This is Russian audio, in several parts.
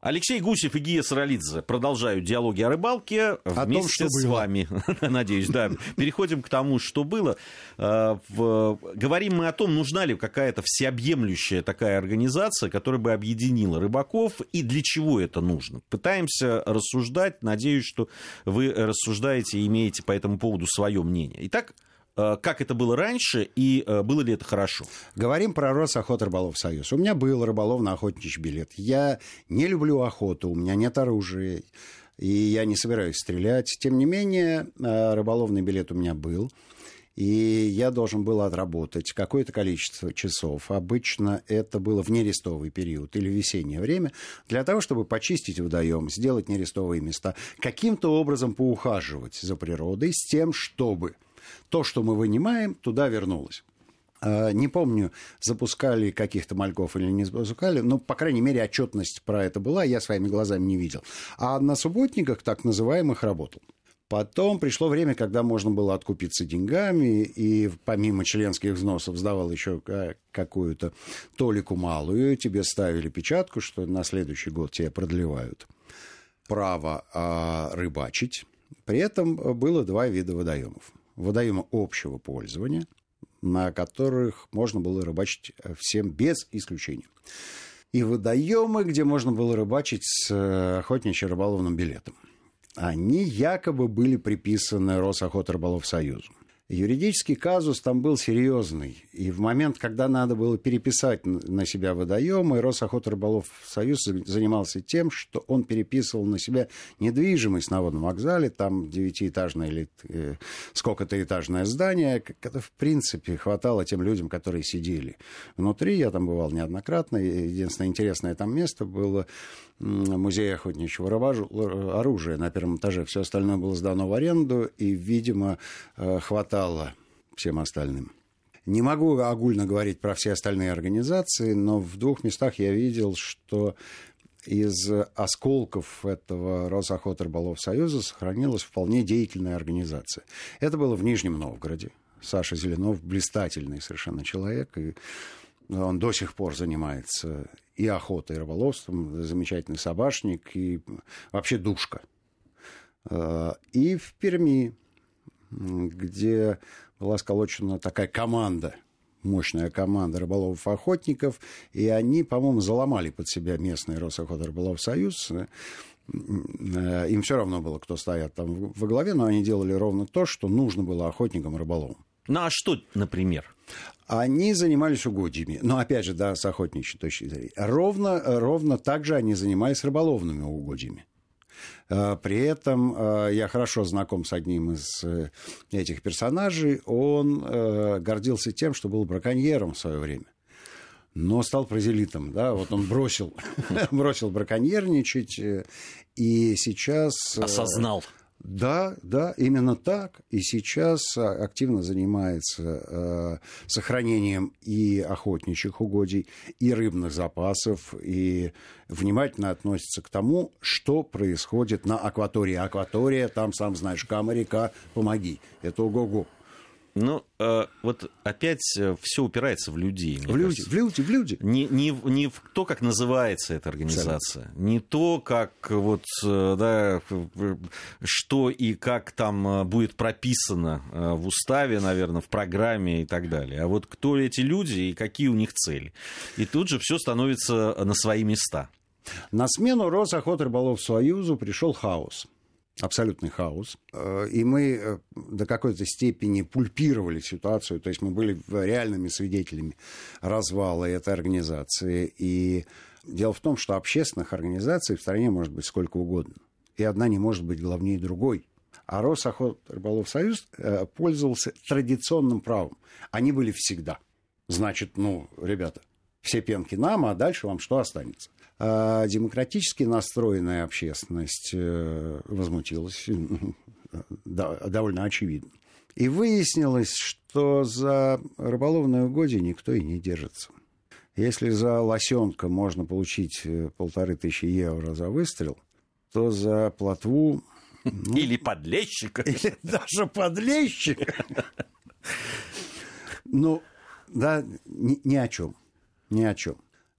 Алексей Гусев и Гия Саралидзе продолжают диалоги о рыбалке О вместе том, с было. вами. Надеюсь, да. Переходим к тому, что было. Э, Говорим мы о том, нужна ли какая-то всеобъемлющая такая организация, которая бы объединила рыбаков, и для чего это нужно. Пытаемся рассуждать. Надеюсь, что вы рассуждаете и имеете по этому поводу свое мнение. Итак, как это было раньше и э, было ли это хорошо? Говорим про Росохот-Рыболов Союз. У меня был рыболовно-охотничий билет. Я не люблю охоту, у меня нет оружия, и я не собираюсь стрелять. Тем не менее, э, рыболовный билет у меня был. И я должен был отработать какое-то количество часов. Обычно это было в нерестовый период или весеннее время, для того, чтобы почистить водоем, сделать нерестовые места, каким-то образом поухаживать за природой с тем, чтобы то, что мы вынимаем, туда вернулось. А, Не помню, запускали каких-то мальков или не запускали, но, по крайней мере, отчетность про это была, я своими глазами не видел. А на субботниках, так называемых, работал. Потом пришло время, когда можно было откупиться деньгами, и помимо членских взносов сдавал еще ка- какую-то толику малую, тебе ставили печатку, что на следующий год тебе продлевают право а, рыбачить. При этом было два вида водоемов. Водоемы общего пользования, на которых можно было рыбачить всем без исключения. И водоемы, где можно было рыбачить с э, охотничьим-рыболовным билетом. Они якобы были приписаны Росохот-Рыболов Союзу. Юридический казус там был серьезный. И в момент, когда надо было переписать на себя водоемы, Росохот-Рыболов Союз за- занимался тем, что он переписывал на себя недвижимость на водном вокзале, там девятиэтажное или э, сколько-то этажное здание, это в принципе хватало тем людям, которые сидели внутри. Я там бывал неоднократно. Единственное интересное там место было музей охотничьего оружия на первом этаже. Все остальное было сдано в аренду, и, видимо, э, хватало всем остальным. Не могу огульно говорить про все остальные организации, но в двух местах я видел, что из осколков этого Росохот-Рыболов Союза сохранилась вполне деятельная организация. Это было в Нижнем Новгороде. Саша Зеленов блистательный совершенно человек, и он до сих пор занимается и охотой, и рыболовством, замечательный собашник, и вообще душка. Э, И в Перми, где была сколочена такая команда, мощная команда рыболовов-охотников, и они, по-моему, заломали под себя местный Росохот-Рыболов Союз. Э, э, Им все равно было, кто стоят там во главе, но они делали ровно то, что нужно было охотникам и рыболовам. Ну, а что, например? Они занимались угодьями. Но, опять же, да, с охотничьей точки зрения. Ровно, ровно так же они занимались рыболовными угодьями. Э, При этом э, я хорошо знаком с одним из э, этих персонажей. Он гордился тем, что был браконьером в свое время. Но стал прозелитом, да, вот он бросил, бросил браконьерничать, и сейчас... Осознал. Да, да, именно так. И сейчас а, активно занимается э, сохранением и охотничьих угодий, и рыбных запасов, и внимательно относится к тому, что происходит на акватории. Акватория, там, сам знаешь, Кама, река, помоги. Это ого-го. Ну, э, вот опять все упирается в людей. В люди, кажется. в люди, в люди. Не, не, не в то, как называется эта организация, не то, как вот, э, да, э, что и как там э, будет прописано э, в уставе, наверное, в программе и так далее, а вот кто эти люди и какие у них цели. И тут же все становится на свои места. На смену Росохот-Рыболов Союзу пришел хаос. Абсолютный хаос. Э, И мы э, до какой-то степени пульпировали ситуацию, то есть мы были реальными свидетелями развала этой организации. И дело в том, что общественных организаций в стране может быть сколько угодно. И одна не может быть главнее другой. А Росохот-Рыболов Союз э, пользовался традиционным правом. Они были всегда. Значит, ну, ребята, все пенки нам, а дальше вам что останется? А демократически настроенная общественность э, возмутилась, довольно очевидно. И выяснилось, что за рыболовное угодье никто и не держится. Если за лосенка можно получить э, полторы тысячи евро за выстрел, то за плотву Или подлещика. или даже подлещик. Ну, да, ни, ни о чем. Ни о чем.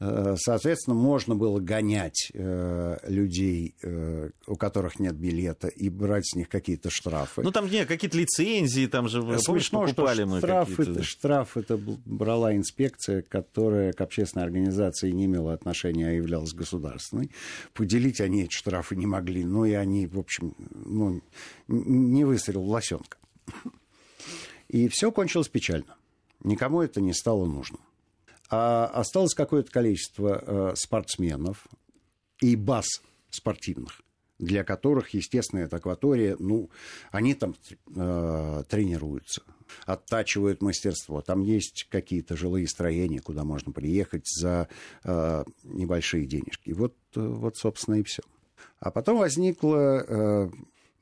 Э, соответственно, можно было гонять э, людей, э, у которых нет билета, и брать с них какие-то штрафы. Ну, там нет, какие-то лицензии, там же, Смешно, помнишь, покупали что мы штраф это, штраф это брала инспекция, которая к общественной организации не имела отношения, а являлась государственной. Поделить они эти штрафы не могли, ну, и они, в общем, ну, не выстрелил лосенка. И все кончилось печально. Никому это не стало нужным. А осталось какое-то количество э, спортсменов и баз спортивных, для которых, естественно, эта акватория, ну, они там э, тренируются, оттачивают мастерство. Там есть какие-то жилые строения, куда можно приехать за э, небольшие денежки. Вот, э, вот, собственно, и все. А потом возникла э,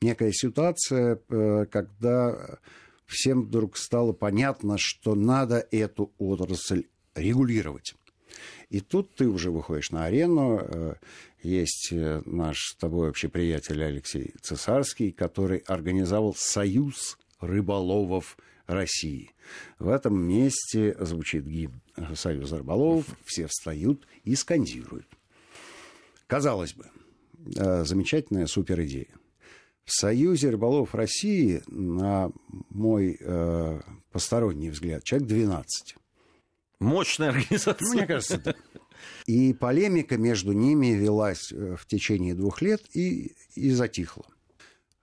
некая ситуация, э, когда всем вдруг стало понятно, что надо эту отрасль регулировать. И тут ты уже выходишь на арену. Э, есть э, наш с тобой общий приятель Алексей Цесарский, который организовал Союз рыболовов России. В этом месте звучит гимн Союза рыболовов, все встают и скандируют. Казалось бы, э, замечательная супер идея. В Союзе рыболовов России, на мой э, посторонний взгляд, человек 12. Мощная организация. Мне кажется, да. И полемика между ними велась э, в течение двух лет и, и затихла.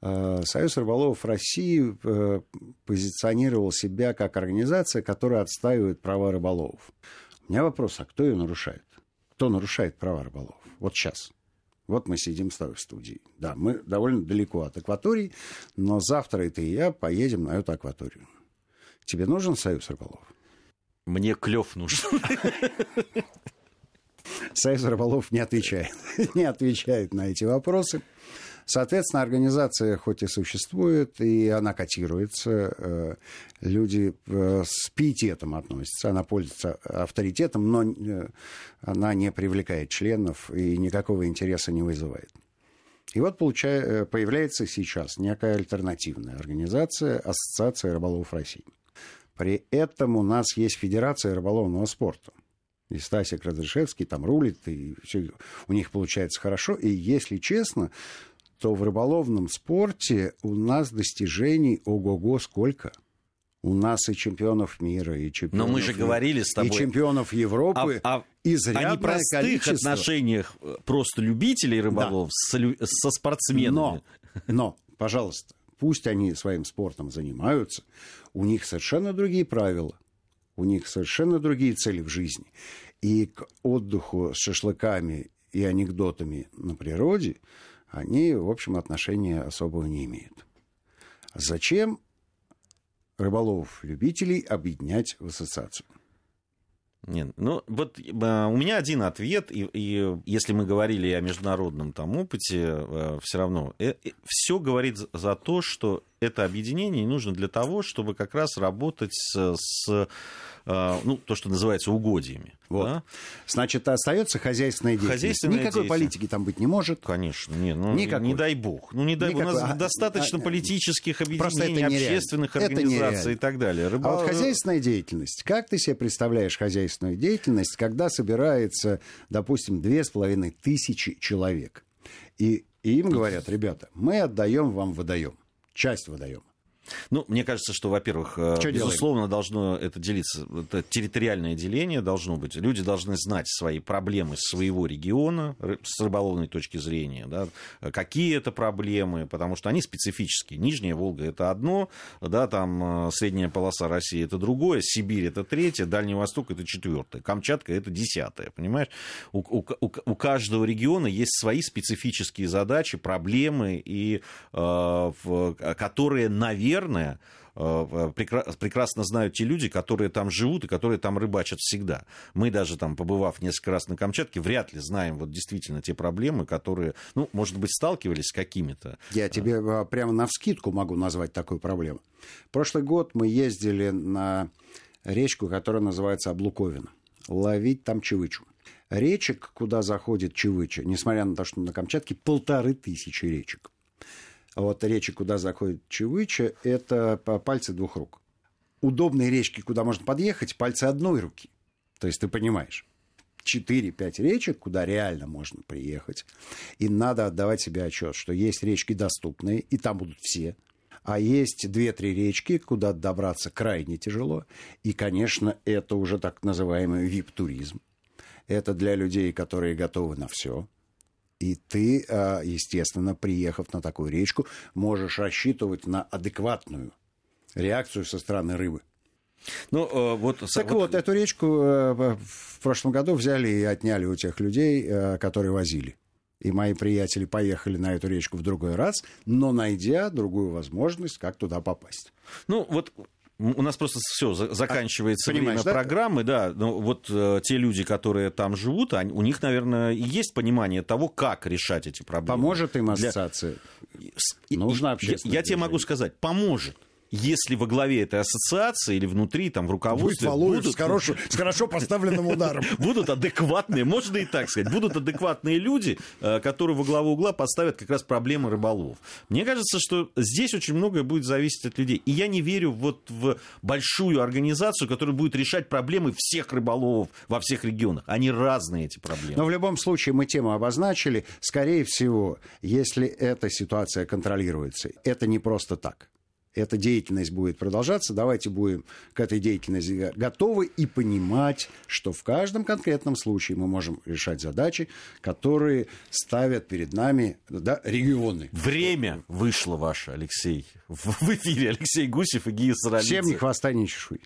Э, Союз рыболовов России э, позиционировал себя как организация, которая отстаивает права рыболовов. У меня вопрос, а кто ее нарушает? Кто нарушает права рыболовов? Вот сейчас. Вот мы сидим с тобой в студии. Да, мы довольно далеко от акватории, но завтра и ты и я поедем на эту акваторию. Тебе нужен союз рыболовов? Мне клев нужен. Союз рыболов не отвечает. не отвечает на эти вопросы. Соответственно, организация хоть и существует, и она котируется, э, люди э, с пиететом относятся, она пользуется авторитетом, но э, она не привлекает членов и никакого интереса не вызывает. И вот получая, появляется сейчас некая альтернативная организация Ассоциация рыболовов России. При этом у нас есть Федерация рыболовного спорта. И Стасик Разрешевский там рулит, и все у них получается хорошо. И если честно, то в рыболовном спорте у нас достижений ого-го сколько. У нас и чемпионов мира, и чемпионов... Но мы же говорили с тобой... И чемпионов Европы, а, а изрядное о непростых количество. отношениях э, просто любителей рыболов да. с, со спортсменами. Но, но, пожалуйста, пусть они своим спортом занимаются, у них совершенно другие правила, у них совершенно другие цели в жизни. И к отдыху с шашлыками и анекдотами на природе они, в общем, отношения особого не имеют. Зачем рыболовов-любителей объединять в ассоциацию? Нет, ну вот э, у меня один ответ, и, и если мы говорили о международном там опыте, э, все равно э, все говорит за то, что это объединение нужно для того, чтобы как раз работать с, с а, ну, то, что называется угодьями. Вот. Да? Значит, остается хозяйственная деятельность. Хозяйственная Никакой деятельность. политики там быть не может. Конечно, нет, ну, Никакой. не дай бог. Ну, не дай бог. У нас а, достаточно а, политических объединений, общественных организаций и так далее. Рыбал... А вот хозяйственная деятельность. Как ты себе представляешь хозяйственную деятельность, когда собирается, допустим, две с половиной тысячи человек? И, и им говорят, ребята, мы отдаем вам водоем, часть водоема. Ну, мне кажется, что, во-первых, э, что безусловно, делаем? должно это делиться, это территориальное деление должно быть. Люди должны знать свои проблемы своего региона с рыболовной точки зрения, да, какие это проблемы, потому что они специфические. Нижняя Волга это одно, да, там э, средняя полоса России это другое, Сибирь это третье, Дальний Восток это четвертое, Камчатка это десятое, понимаешь? У, у, у каждого региона есть свои специфические задачи, проблемы, и, э, которые, наверное, наверное, э, прекрасно знают те люди, которые там живут и которые там рыбачат всегда. Мы даже там, побывав несколько раз на Камчатке, вряд ли знаем вот действительно те проблемы, которые, ну, может быть, сталкивались с какими-то. Я тебе а, прямо на вскидку могу назвать такую проблему. Прошлый год мы ездили на речку, которая называется Облуковина, ловить там чевычу. Речек, куда заходит чевыча, несмотря на то, что на Камчатке полторы тысячи речек. А вот речи, куда заходит Чевыча, это пальцы двух рук. Удобные речки, куда можно подъехать, пальцы одной руки. То есть ты понимаешь. 4-5 речек, куда реально можно приехать. И надо отдавать себе отчет, что есть речки доступные, и там будут все. А есть 2-3 речки, куда добраться крайне тяжело. И, конечно, это уже так называемый вип-туризм. Это для людей, которые готовы на все. И ты, а, естественно, приехав на такую речку, можешь рассчитывать на адекватную реакцию со стороны рыбы. Ну, э, вот, так вот, вот, эту речку э, в прошлом году взяли и отняли у тех людей, э, которые возили. И мои приятели поехали на эту речку в другой раз, но найдя другую возможность, как туда попасть. Ну, вот у нас просто все заканчивается а, время да? программы, да. Но вот э, те люди, которые там живут, они, у них, наверное, есть понимание того, как решать эти проблемы. Поможет им ассоциация. Для... Нужно общественное. Я, я тебе могу сказать, поможет если во главе этой ассоциации или внутри, там, в руководстве... Будет будут, с, хорошо, с хорошо поставленным ударом. Будут адекватные, можно и так сказать, будут адекватные люди, э, которые во главу угла поставят как раз проблемы рыболов. Мне кажется, что здесь очень многое будет зависеть от людей. И я не верю вот в большую организацию, которая будет решать проблемы всех рыболовов во всех регионах. Они разные, эти проблемы. Но в любом случае мы тему обозначили. Скорее всего, если эта ситуация контролируется, это не просто так эта деятельность будет продолжаться, давайте будем к этой деятельности готовы и понимать, что в каждом конкретном случае мы можем решать задачи, которые ставят перед нами да, регионы. Время вышло ваше, Алексей. В эфире Алексей Гусев и Гия Саралидзе. Всем ни хвоста, ни чешуи.